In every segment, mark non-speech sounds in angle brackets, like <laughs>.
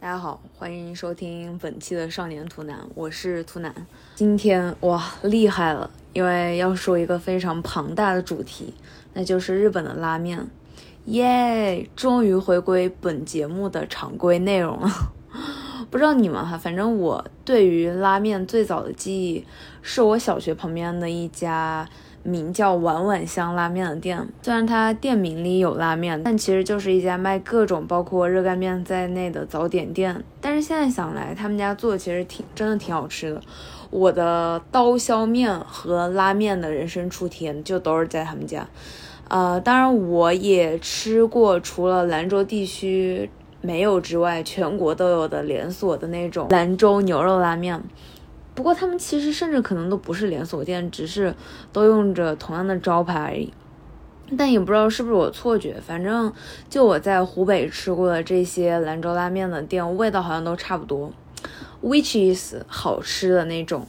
大家好，欢迎收听本期的少年图南，我是图南。今天哇，厉害了，因为要说一个非常庞大的主题，那就是日本的拉面。耶，终于回归本节目的常规内容了。<laughs> 不知道你们哈，反正我对于拉面最早的记忆，是我小学旁边的一家。名叫碗碗香拉面的店，虽然它店名里有拉面，但其实就是一家卖各种包括热干面在内的早点店。但是现在想来，他们家做的其实挺真的挺好吃的。我的刀削面和拉面的人生初体验就都是在他们家。呃，当然我也吃过除了兰州地区没有之外，全国都有的连锁的那种兰州牛肉拉面。不过他们其实甚至可能都不是连锁店，只是都用着同样的招牌而已。但也不知道是不是我错觉，反正就我在湖北吃过的这些兰州拉面的店，味道好像都差不多，which is 好吃的那种。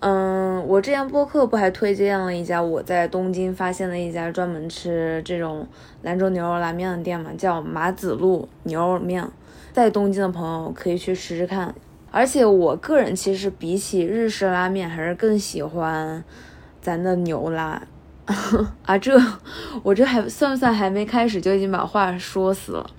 嗯，我之前播客不还推荐了一家我在东京发现的一家专门吃这种兰州牛肉拉面的店嘛，叫马子路牛肉面，在东京的朋友可以去试试看。而且我个人其实比起日式拉面，还是更喜欢咱的牛拉 <laughs> 啊！这我这还算不算还没开始就已经把话说死了？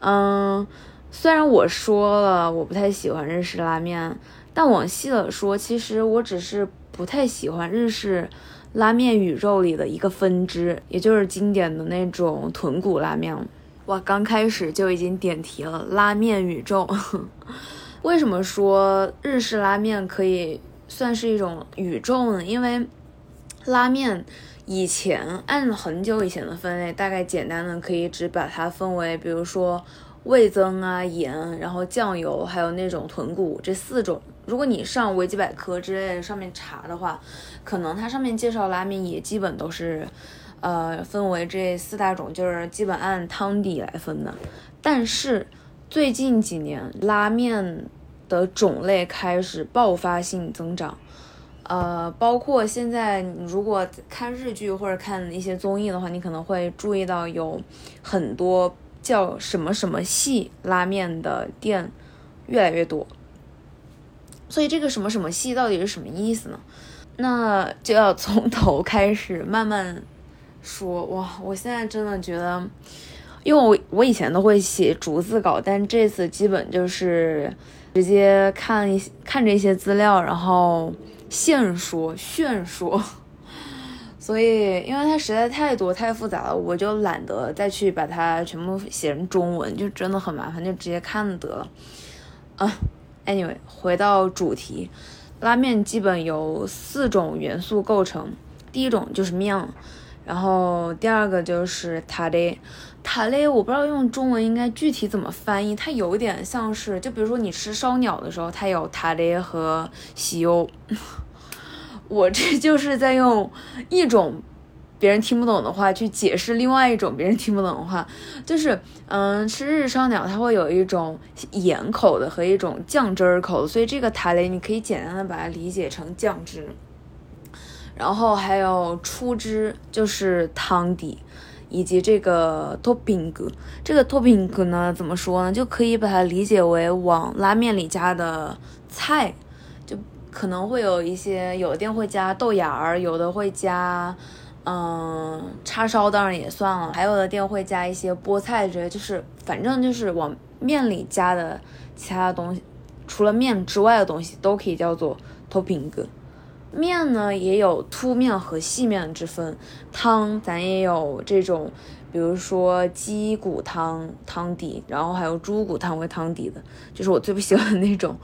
嗯，虽然我说了我不太喜欢日式拉面，但往细了说，其实我只是不太喜欢日式拉面宇宙里的一个分支，也就是经典的那种豚骨拉面。哇，刚开始就已经点题了，拉面宇宙。为什么说日式拉面可以算是一种宇宙呢？因为拉面以前按很久以前的分类，大概简单的可以只把它分为，比如说味增啊、盐，然后酱油，还有那种豚骨这四种。如果你上维基百科之类的上面查的话，可能它上面介绍拉面也基本都是，呃，分为这四大种，就是基本按汤底来分的。但是最近几年，拉面的种类开始爆发性增长，呃，包括现在如果看日剧或者看一些综艺的话，你可能会注意到有很多叫什么什么系拉面的店越来越多。所以这个什么什么系到底是什么意思呢？那就要从头开始慢慢说。哇，我现在真的觉得。因为我我以前都会写逐字稿，但这次基本就是直接看一看这些资料，然后现说炫说。<laughs> 所以，因为它实在太多太复杂了，我就懒得再去把它全部写成中文，就真的很麻烦，就直接看得了。啊，anyway，回到主题，拉面基本由四种元素构成，第一种就是面，然后第二个就是塔雷。塔雷，我不知道用中文应该具体怎么翻译，它有点像是，就比如说你吃烧鸟的时候，它有塔雷和西欧。<laughs> 我这就是在用一种别人听不懂的话去解释另外一种别人听不懂的话，就是嗯，吃日式烧鸟它会有一种盐口的和一种酱汁儿口的，所以这个塔雷你可以简单的把它理解成酱汁，然后还有出汁就是汤底。以及这个 topping，这个 topping 呢，怎么说呢？就可以把它理解为往拉面里加的菜，就可能会有一些，有的店会加豆芽儿，有的会加，嗯，叉烧当然也算了，还有的店会加一些菠菜之类，就是反正就是往面里加的其他东西，除了面之外的东西都可以叫做 topping。面呢也有凸面和细面之分，汤咱也有这种，比如说鸡骨汤汤底，然后还有猪骨汤为汤底的，就是我最不喜欢的那种。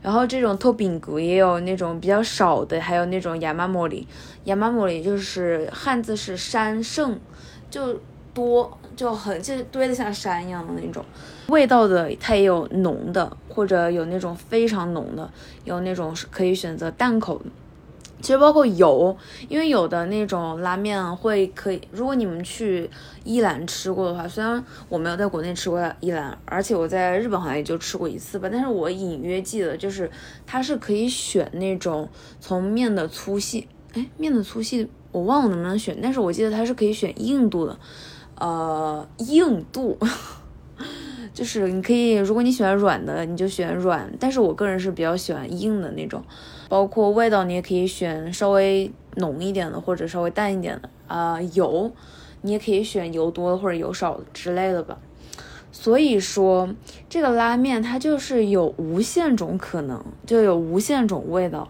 然后这种透饼骨也有那种比较少的，还有那种亚麻茉莉，亚麻茉莉就是汉字是山盛，就多就很就堆得像山一样的那种。味道的它也有浓的，或者有那种非常浓的，有那种是可以选择淡口。其实包括油，因为有的那种拉面会可以，如果你们去伊兰吃过的话，虽然我没有在国内吃过伊兰，而且我在日本好像也就吃过一次吧，但是我隐约记得就是它是可以选那种从面的粗细，哎，面的粗细我忘了能不能选，但是我记得它是可以选硬度的，呃，硬度。就是你可以，如果你喜欢软的，你就选软，但是我个人是比较喜欢硬的那种。包括味道，你也可以选稍微浓一点的，或者稍微淡一点的啊。油，你也可以选油多或者油少之类的吧。所以说，这个拉面它就是有无限种可能，就有无限种味道。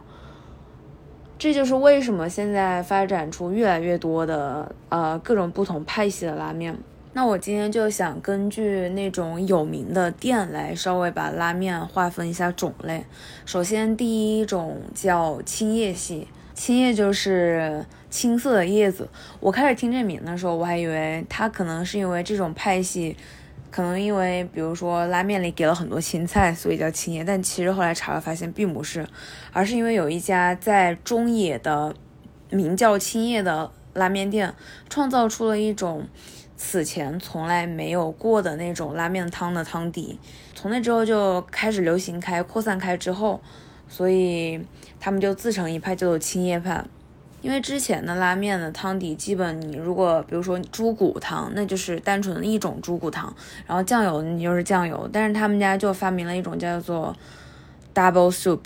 这就是为什么现在发展出越来越多的呃各种不同派系的拉面。那我今天就想根据那种有名的店来稍微把拉面划分一下种类。首先，第一种叫青叶系，青叶就是青色的叶子。我开始听这名的时候，我还以为它可能是因为这种派系，可能因为比如说拉面里给了很多青菜，所以叫青叶。但其实后来查了发现并不是，而是因为有一家在中野的名叫青叶的拉面店，创造出了一种。此前从来没有过的那种拉面汤的汤底，从那之后就开始流行开、扩散开之后，所以他们就自成一派，叫做青叶派。因为之前的拉面的汤底，基本你如果比如说猪骨汤，那就是单纯的一种猪骨汤，然后酱油你就是酱油。但是他们家就发明了一种叫做 double soup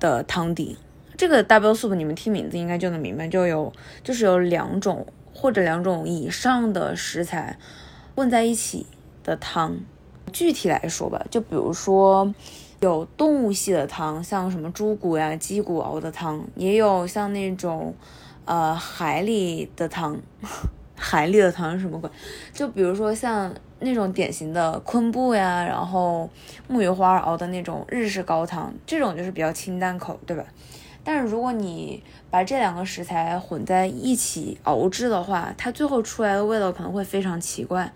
的汤底。这个 double soup 你们听名字应该就能明白，就有就是有两种。或者两种以上的食材混在一起的汤，具体来说吧，就比如说有动物系的汤，像什么猪骨呀、鸡骨熬的汤，也有像那种呃海里的汤，<laughs> 海里的汤是什么鬼？就比如说像那种典型的昆布呀，然后木鱼花熬的那种日式高汤，这种就是比较清淡口，对吧？但是如果你把这两个食材混在一起熬制的话，它最后出来的味道可能会非常奇怪，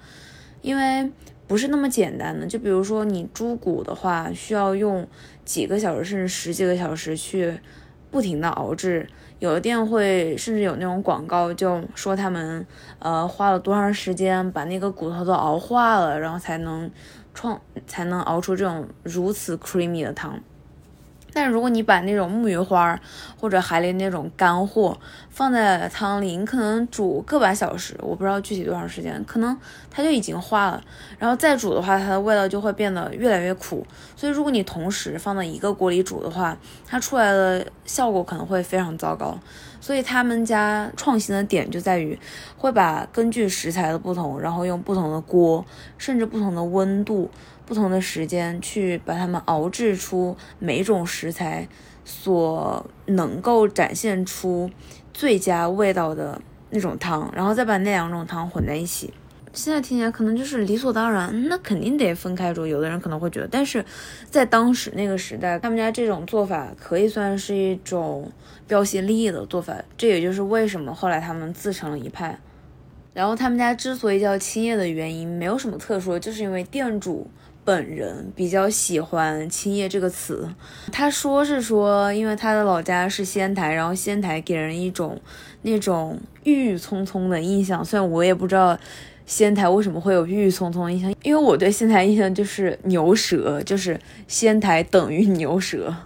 因为不是那么简单的。就比如说你猪骨的话，需要用几个小时甚至十几个小时去不停的熬制，有的店会甚至有那种广告，就说他们呃花了多长时间把那个骨头都熬化了，然后才能创才能熬出这种如此 creamy 的汤。但如果你把那种木鱼花或者海里那种干货放在汤里，你可能煮个把小时，我不知道具体多长时间，可能它就已经化了。然后再煮的话，它的味道就会变得越来越苦。所以如果你同时放在一个锅里煮的话，它出来的效果可能会非常糟糕。所以他们家创新的点就在于，会把根据食材的不同，然后用不同的锅，甚至不同的温度。不同的时间去把它们熬制出每种食材所能够展现出最佳味道的那种汤，然后再把那两种汤混在一起。现在听起来可能就是理所当然，那肯定得分开煮。有的人可能会觉得，但是在当时那个时代，他们家这种做法可以算是一种标新立异的做法。这也就是为什么后来他们自成了一派。然后他们家之所以叫青叶的原因，没有什么特殊，就是因为店主。本人比较喜欢“青叶”这个词，他说是说，因为他的老家是仙台，然后仙台给人一种那种郁郁葱葱的印象。虽然我也不知道仙台为什么会有郁郁葱葱的印象，因为我对仙台印象就是牛舌，就是仙台等于牛舌。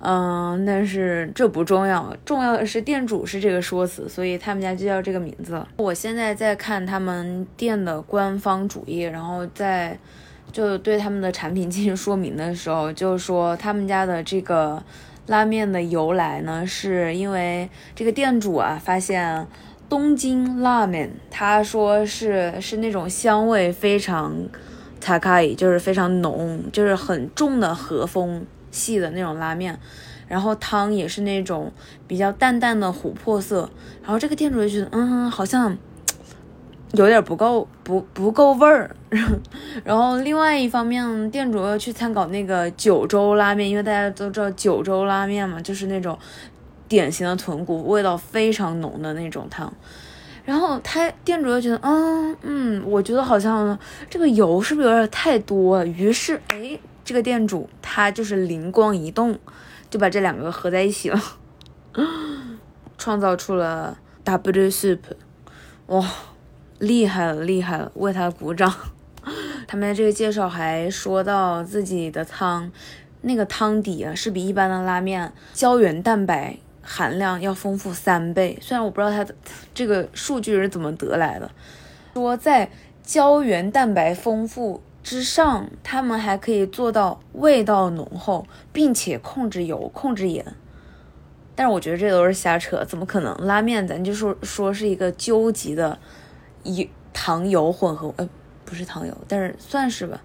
嗯，但是这不重要，重要的是店主是这个说辞，所以他们家就叫这个名字。我现在在看他们店的官方主页，然后在。就对他们的产品 <laughs> 进行说明的时候，就说他们家的这个拉面的由来呢，是因为这个店主啊发现东京拉面，他说是是那种香味非常塔卡伊，就是非常浓，就是很重的和风细的那种拉面，然后汤也是那种比较淡淡的琥珀色，然后这个店主就觉得，嗯，好像。有点不够不不够味儿，<laughs> 然后另外一方面，店主要去参考那个九州拉面，因为大家都知道九州拉面嘛，就是那种典型的豚骨，味道非常浓的那种汤。然后他店主又觉得，嗯嗯，我觉得好像这个油是不是有点太多？于是，哎，这个店主他就是灵光一动，就把这两个合在一起了，<laughs> 创造出了 W soup，哇！厉害了，厉害了，为他鼓掌。<laughs> 他们的这个介绍还说到自己的汤，那个汤底啊是比一般的拉面胶原蛋白含量要丰富三倍。虽然我不知道他的这个数据是怎么得来的，说在胶原蛋白丰富之上，他们还可以做到味道浓厚，并且控制油、控制盐。但是我觉得这都是瞎扯，怎么可能？拉面咱就说说是一个究极的油糖油混合，呃，不是糖油，但是算是吧，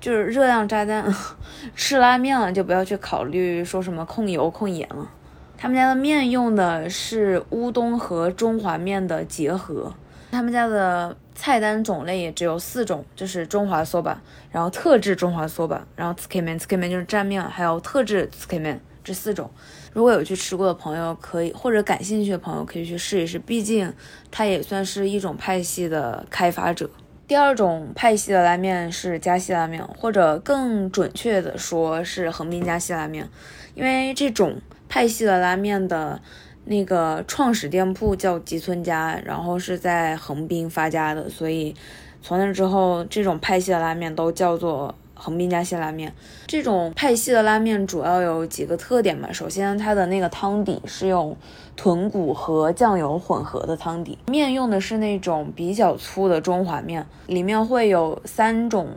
就是热量炸弹。<laughs> 吃拉面了就不要去考虑说什么控油控盐了。他们家的面用的是乌冬和中华面的结合。他们家的菜单种类也只有四种，就是中华 soba，然后特制中华 soba，然后 s k i m a n s k i m a n 就是蘸面，还有特制 tsuke men 这四种。如果有去吃过的朋友，可以或者感兴趣的朋友可以去试一试，毕竟它也算是一种派系的开发者。第二种派系的拉面是加西拉面，或者更准确的说是横滨加西拉面，因为这种派系的拉面的那个创始店铺叫吉村家，然后是在横滨发家的，所以从那之后，这种派系的拉面都叫做。横滨家西拉面这种派系的拉面主要有几个特点吧。首先，它的那个汤底是用豚骨和酱油混合的汤底，面用的是那种比较粗的中华面，里面会有三种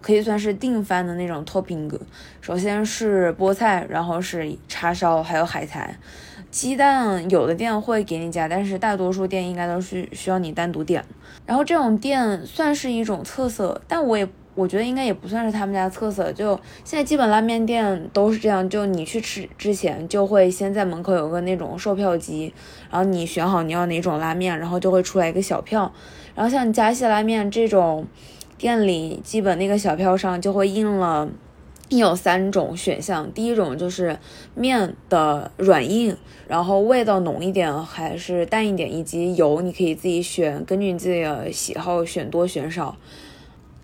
可以算是定番的那种 topping。首先是菠菜，然后是叉烧，还有海苔。鸡蛋有的店会给你加，但是大多数店应该都是需要你单独点。然后这种店算是一种特色，但我也。我觉得应该也不算是他们家特色，就现在基本拉面店都是这样，就你去吃之前就会先在门口有个那种售票机，然后你选好你要哪种拉面，然后就会出来一个小票，然后像加西拉面这种店里，基本那个小票上就会印了，有三种选项，第一种就是面的软硬，然后味道浓一点还是淡一点，以及油你可以自己选，根据你自己的喜好选多选少。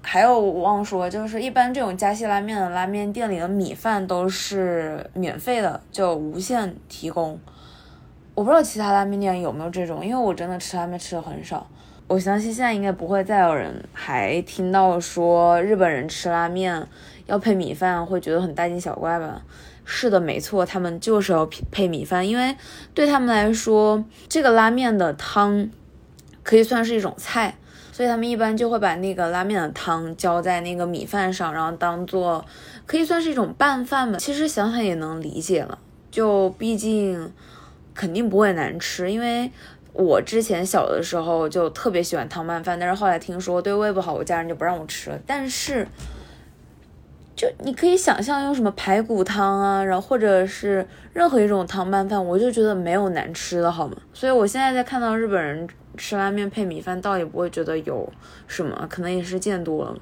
还有忘说，就是一般这种加西拉面的拉面店里的米饭都是免费的，就无限提供。我不知道其他拉面店有没有这种，因为我真的吃拉面吃的很少。我相信现在应该不会再有人还听到说日本人吃拉面要配米饭，会觉得很大惊小怪吧？是的，没错，他们就是要配配米饭，因为对他们来说，这个拉面的汤可以算是一种菜。所以他们一般就会把那个拉面的汤浇在那个米饭上，然后当做可以算是一种拌饭吧。其实想想也能理解了，就毕竟肯定不会难吃。因为我之前小的时候就特别喜欢汤拌饭，但是后来听说对胃不好，我家人就不让我吃了。但是就你可以想象用什么排骨汤啊，然后或者是任何一种汤拌饭，我就觉得没有难吃的好吗？所以我现在在看到日本人。吃拉面配米饭倒也不会觉得有什么，可能也是见多了。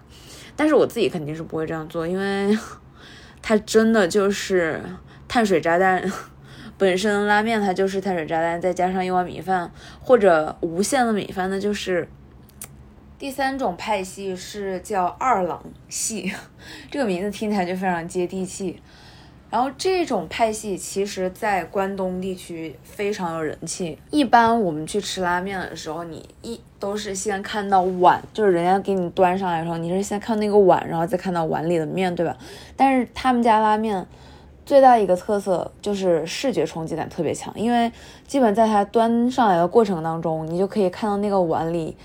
但是我自己肯定是不会这样做，因为 <laughs> 它真的就是碳水炸弹。<laughs> 本身拉面它就是碳水炸弹，再加上一碗米饭或者无限的米饭，那就是。第三种派系是叫二郎系，<laughs> 这个名字听起来就非常接地气。然后这种派系其实，在关东地区非常有人气。一般我们去吃拉面的时候，你一都是先看到碗，就是人家给你端上来的时候，你是先看那个碗，然后再看到碗里的面对吧？但是他们家拉面最大一个特色就是视觉冲击感特别强，因为基本在它端上来的过程当中，你就可以看到那个碗里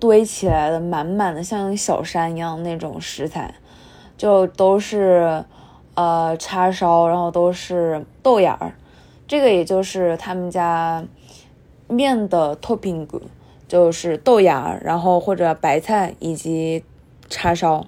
堆起来的满满的像小山一样那种食材，就都是。呃，叉烧，然后都是豆芽儿，这个也就是他们家面的 topping，就是豆芽，然后或者白菜以及叉烧。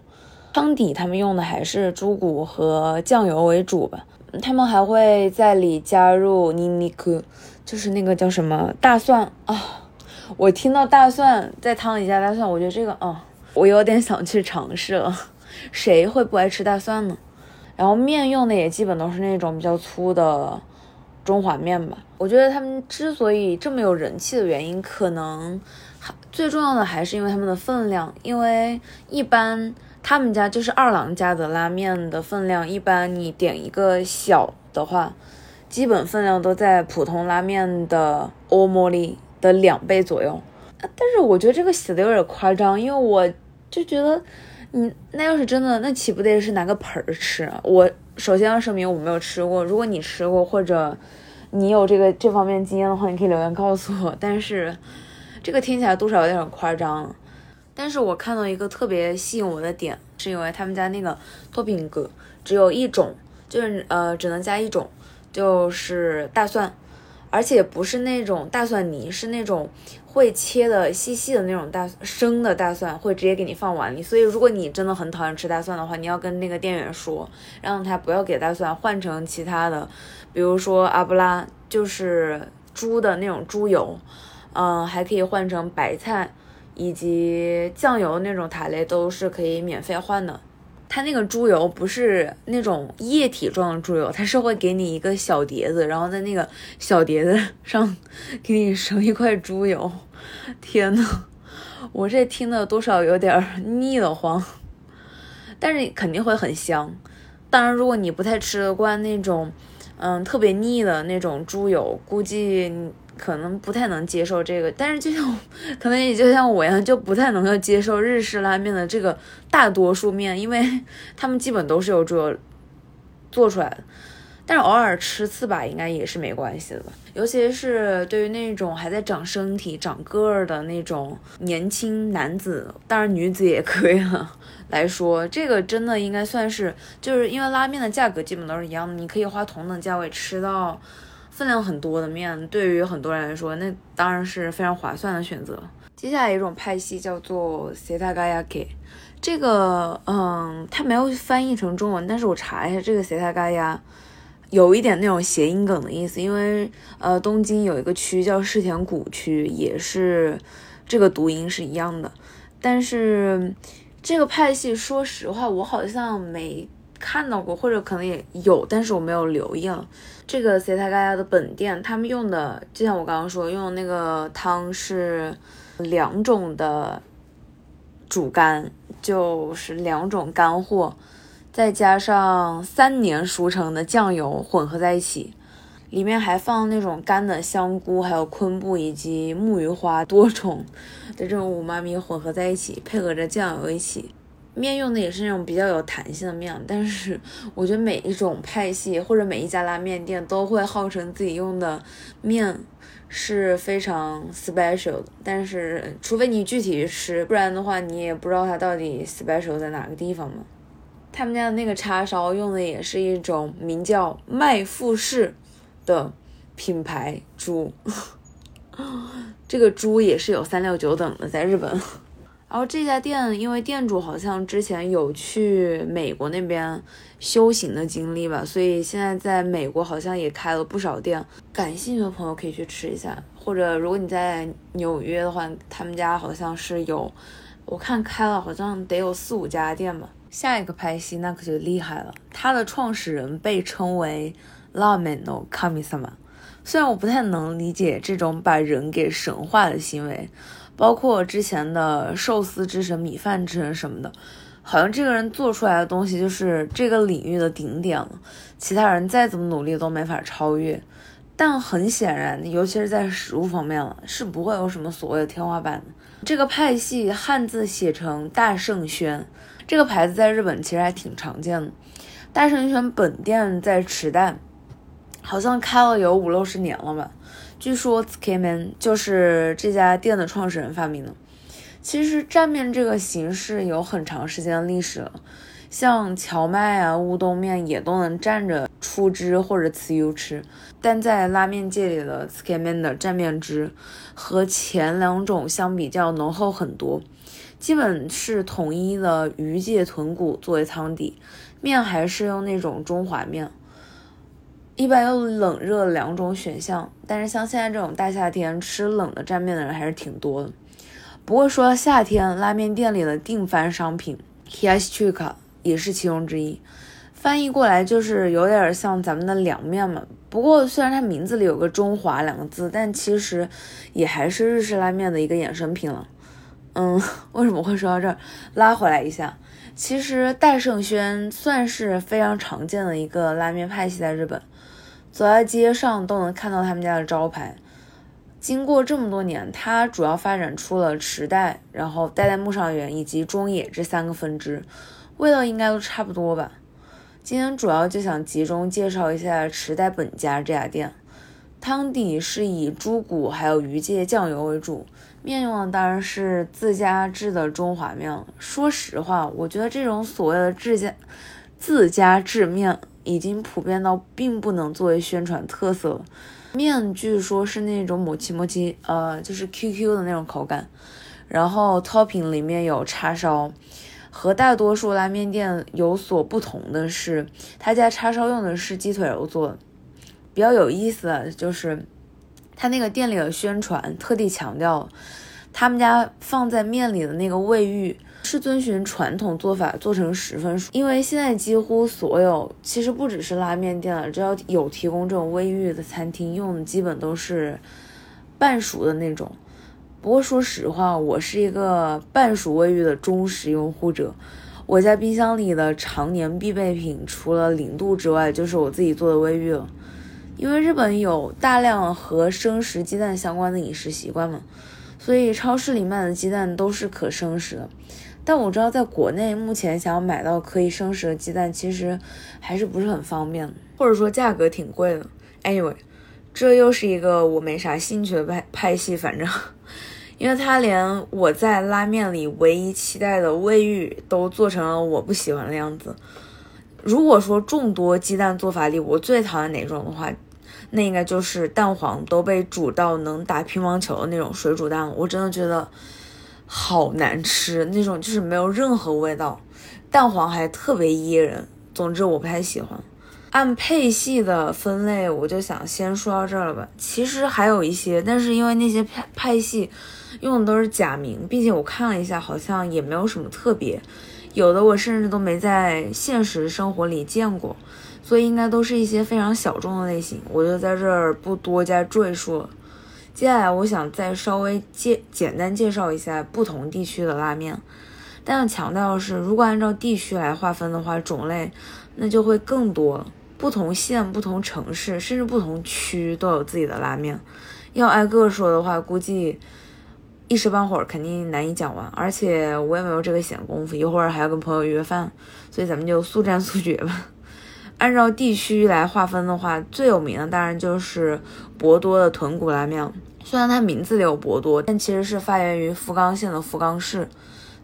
汤底他们用的还是猪骨和酱油为主吧，他们还会在里加入尼尼克，就是那个叫什么大蒜啊。我听到大蒜在汤里加大蒜，我觉得这个哦，我有点想去尝试了。<laughs> 谁会不爱吃大蒜呢？然后面用的也基本都是那种比较粗的中华面吧。我觉得他们之所以这么有人气的原因，可能最重要的还是因为他们的分量。因为一般他们家就是二郎家的拉面的分量，一般你点一个小的话，基本分量都在普通拉面的欧莫里的两倍左右。但是我觉得这个写的有点夸张，因为我就觉得。你那要是真的，那岂不得是拿个盆儿吃？我首先要声明我没有吃过，如果你吃过或者你有这个这方面经验的话，你可以留言告诉我。但是这个听起来多少有点夸张。但是我看到一个特别吸引我的点，是因为他们家那个托品格只有一种，就是呃只能加一种，就是大蒜，而且不是那种大蒜泥，是那种会切的细细的那种大生的大蒜，会直接给你放碗里。所以如果你真的很讨厌吃大蒜的话，你要跟那个店员说，让他不要给大蒜，换成其他的，比如说阿布拉，就是猪的那种猪油，嗯，还可以换成白菜。以及酱油那种塔类都是可以免费换的。它那个猪油不是那种液体状的猪油，它是会给你一个小碟子，然后在那个小碟子 <laughs> 上给你盛一块猪油。天呐，我这听的多少有点腻得慌，但是肯定会很香。当然，如果你不太吃得惯那种，嗯，特别腻的那种猪油，估计。可能不太能接受这个，但是就像 <laughs> 可能也就像我一样，就不太能够接受日式拉面的这个大多数面，因为 <laughs> 他们基本都是由猪油做出来的。但是偶尔吃次吧，应该也是没关系的吧。尤其是对于那种还在长身体、长个儿的那种年轻男子，当然女子也可以了 <laughs> 来说，这个真的应该算是，就是因为拉面的价格基本都是一样的，你可以花同等价位吃到。分量很多的面，对于很多人来说，那当然是非常划算的选择。接下来一种派系叫做 setagayake，这个，嗯，它没有翻译成中文，但是我查一下，这个 setagaya 有一点那种谐音梗的意思，因为，呃，东京有一个区叫世田谷区，也是这个读音是一样的。但是这个派系，说实话，我好像没。看到过，或者可能也有，但是我没有留意了。这个 C 塔嘎亚的本店，他们用的就像我刚刚说，用那个汤是两种的主干，就是两种干货，再加上三年熟成的酱油混合在一起，里面还放那种干的香菇，还有昆布以及木鱼花，多种的这种五妈咪混合在一起，配合着酱油一起。面用的也是那种比较有弹性的面，但是 <laughs> 我觉得每一种派系或者每一家拉面店都会号称自己用的面是非常 special 的，但是除非你具体吃，不然的话你也不知道它到底 special 在哪个地方嘛。他们家的那个叉烧用的也是一种名叫麦富士的品牌猪，<laughs> 这个猪也是有三六九等的，在日本。然后这家店，因为店主好像之前有去美国那边修行的经历吧，所以现在在美国好像也开了不少店。感兴趣的朋友可以去吃一下，或者如果你在纽约的话，他们家好像是有，我看开了好像得有四五家店吧。下一个拍戏那可就厉害了，他的创始人被称为拉面の神様。虽然我不太能理解这种把人给神化的行为。包括之前的寿司之神、米饭之神什么的，好像这个人做出来的东西就是这个领域的顶点了，其他人再怎么努力都没法超越。但很显然，尤其是在食物方面了，是不会有什么所谓的天花板的。这个派系汉字写成大圣轩，这个牌子在日本其实还挺常见的。大圣轩本店在池袋，好像开了有五六十年了吧。据说 skeman 就是这家店的创始人发明的。其实蘸面这个形式有很长时间的历史了，像荞麦啊、乌冬面也都能蘸着出汁或者呲油吃。但在拉面界里的 Tsukemen 的蘸面汁和前两种相比较浓厚很多，基本是统一的鱼介豚骨作为汤底，面还是用那种中华面。一般有冷热两种选项，但是像现在这种大夏天吃冷的蘸面的人还是挺多的。不过说到夏天，拉面店里的定番商品 h i a s h i k a 也是其中之一。翻译过来就是有点像咱们的凉面嘛。不过虽然它名字里有个中华两个字，但其实也还是日式拉面的一个衍生品了。嗯，<laughs> 为什么会说到这儿？拉回来一下，其实大圣轩算是非常常见的一个拉面派系，在日本。走在街上都能看到他们家的招牌。经过这么多年，它主要发展出了池袋、然后代代木上园以及中野这三个分支，味道应该都差不多吧。今天主要就想集中介绍一下池袋本家这家店。汤底是以猪骨还有鱼介酱油为主，面用的当然是自家制的中华面。说实话，我觉得这种所谓的自家自家制面已经普遍到并不能作为宣传特色了。面据说是那种抹奇抹奇，呃，就是 QQ 的那种口感。然后 topik 里面有叉烧，和大多数拉面店有所不同的是，他家叉烧用的是鸡腿肉做的。比较有意思的就是，他那个店里的宣传特地强调，他们家放在面里的那个卫浴是遵循传统做法做成十分熟。因为现在几乎所有，其实不只是拉面店了，只要有提供这种卫浴的餐厅，用的基本都是半熟的那种。不过说实话，我是一个半熟卫浴的忠实用户者。我家冰箱里的常年必备品，除了零度之外，就是我自己做的卫浴了。因为日本有大量和生食鸡蛋相关的饮食习惯嘛，所以超市里卖的鸡蛋都是可生食的。但我知道在国内目前想要买到可以生食的鸡蛋，其实还是不是很方便，或者说价格挺贵的。Anyway，这又是一个我没啥兴趣的派派系，反正，因为它连我在拉面里唯一期待的味域都做成了我不喜欢的样子。如果说众多鸡蛋做法里我最讨厌哪种的话，那应该就是蛋黄都被煮到能打乒乓球的那种水煮蛋，我真的觉得好难吃，那种就是没有任何味道，蛋黄还特别噎人。总之我不太喜欢。按配系的分类，我就想先说到这儿了吧。其实还有一些，但是因为那些派派系用的都是假名，并且我看了一下，好像也没有什么特别，有的我甚至都没在现实生活里见过。所以应该都是一些非常小众的类型，我就在这儿不多加赘述了。接下来我想再稍微介简单介绍一下不同地区的拉面，但要强调的是，如果按照地区来划分的话，种类那就会更多。不同县、不同城市，甚至不同区都有自己的拉面。要挨个说的话，估计一时半会儿肯定难以讲完，而且我也没有这个闲工夫，一会儿还要跟朋友约饭，所以咱们就速战速决吧。按照地区来划分的话，最有名的当然就是博多的豚骨拉面。虽然它名字里有博多，但其实是发源于福冈县的福冈市。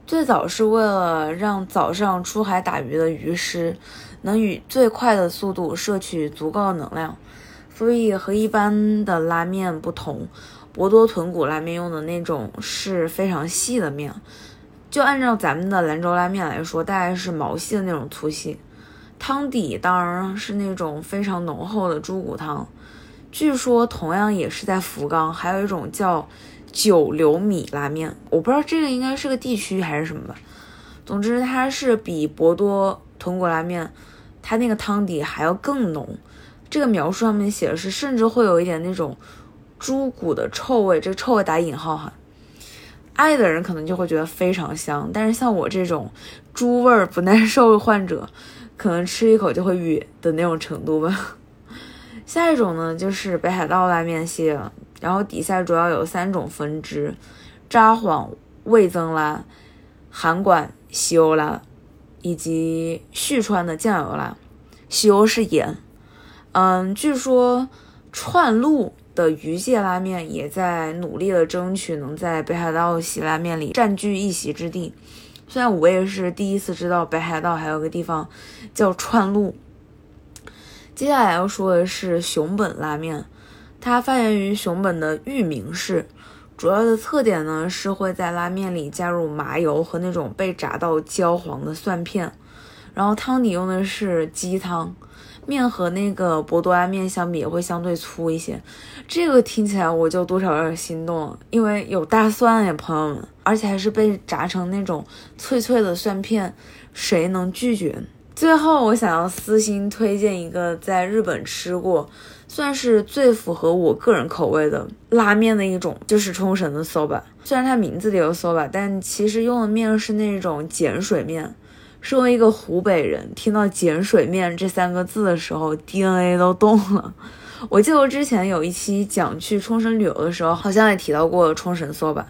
最早是为了让早上出海打鱼的鱼师能以最快的速度摄取足够的能量，所以和一般的拉面不同，博多豚骨拉面用的那种是非常细的面。就按照咱们的兰州拉面来说，大概是毛细的那种粗细。汤底当然是那种非常浓厚的猪骨汤，据说同样也是在福冈，还有一种叫九流米拉面，我不知道这个应该是个地区还是什么吧。总之，它是比博多豚骨拉面，它那个汤底还要更浓。这个描述上面写的是，甚至会有一点那种猪骨的臭味，这个臭味打引号哈。爱的人可能就会觉得非常香，但是像我这种猪味儿不耐受的患者。可能吃一口就会哕的那种程度吧。<laughs> 下一种呢，就是北海道拉面系了，然后底下主要有三种分支：札幌味增拉、函馆西欧拉，以及旭川的酱油拉。西欧是盐。嗯，据说串路的鱼介拉面也在努力的争取能在北海道系拉面里占据一席之地。虽然我也是第一次知道北海道还有个地方叫串路。接下来要说的是熊本拉面，它发源于熊本的玉名市，主要的特点呢是会在拉面里加入麻油和那种被炸到焦黄的蒜片，然后汤底用的是鸡汤。面和那个博多拉面相比，也会相对粗一些。这个听起来我就多少有点心动，因为有大蒜呀，朋友们，而且还是被炸成那种脆脆的蒜片，谁能拒绝？最后，我想要私心推荐一个在日本吃过，算是最符合我个人口味的拉面的一种，就是冲绳的 soba。虽然它名字里有 soba，但其实用的面是那种碱水面。身为一个湖北人，听到碱水面这三个字的时候，DNA 都动了。我记得之前有一期讲去冲绳旅游的时候，好像也提到过冲绳 soba。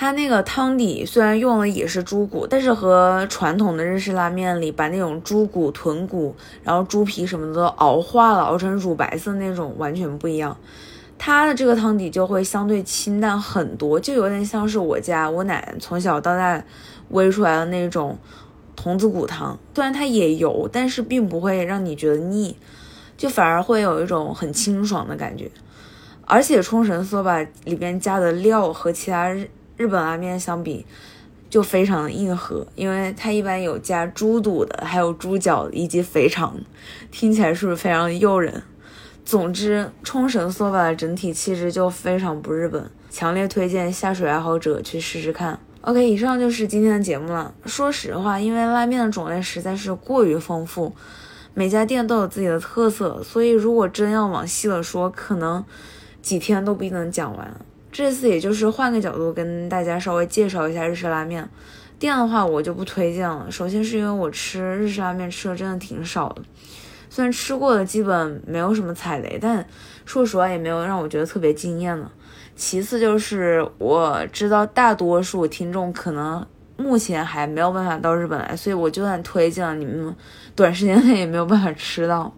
它那个汤底虽然用的也是猪骨，但是和传统的日式拉面里把那种猪骨、豚骨，然后猪皮什么的都熬化了，熬成乳白色那种完全不一样。它的这个汤底就会相对清淡很多，就有点像是我家我奶奶从小到大煨出来的那种童子骨汤。虽然它也油，但是并不会让你觉得腻，就反而会有一种很清爽的感觉。而且冲绳 soba 里边加的料和其他日本拉面相比，就非常的硬核，因为它一般有加猪肚的，还有猪脚以及肥肠，听起来是不是非常的诱人？总之，冲绳 soba 的整体气质就非常不日本，强烈推荐下水爱好者去试试看。OK，以上就是今天的节目了。说实话，因为拉面的种类实在是过于丰富，每家店都有自己的特色，所以如果真要往细了说，可能几天都不一定能讲完。这次也就是换个角度跟大家稍微介绍一下日式拉面店的话，我就不推荐了。首先是因为我吃日式拉面吃的真的挺少的，虽然吃过的基本没有什么踩雷，但说实话也没有让我觉得特别惊艳的。其次就是我知道大多数听众可能目前还没有办法到日本来，所以我就算推荐了，你们短时间内也没有办法吃到。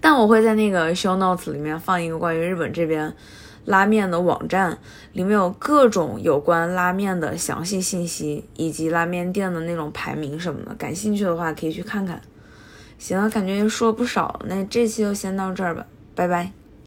但我会在那个 show notes 里面放一个关于日本这边。拉面的网站里面有各种有关拉面的详细信息，以及拉面店的那种排名什么的。感兴趣的话可以去看看。行了，感觉说了不少，那这期就先到这儿吧，拜拜。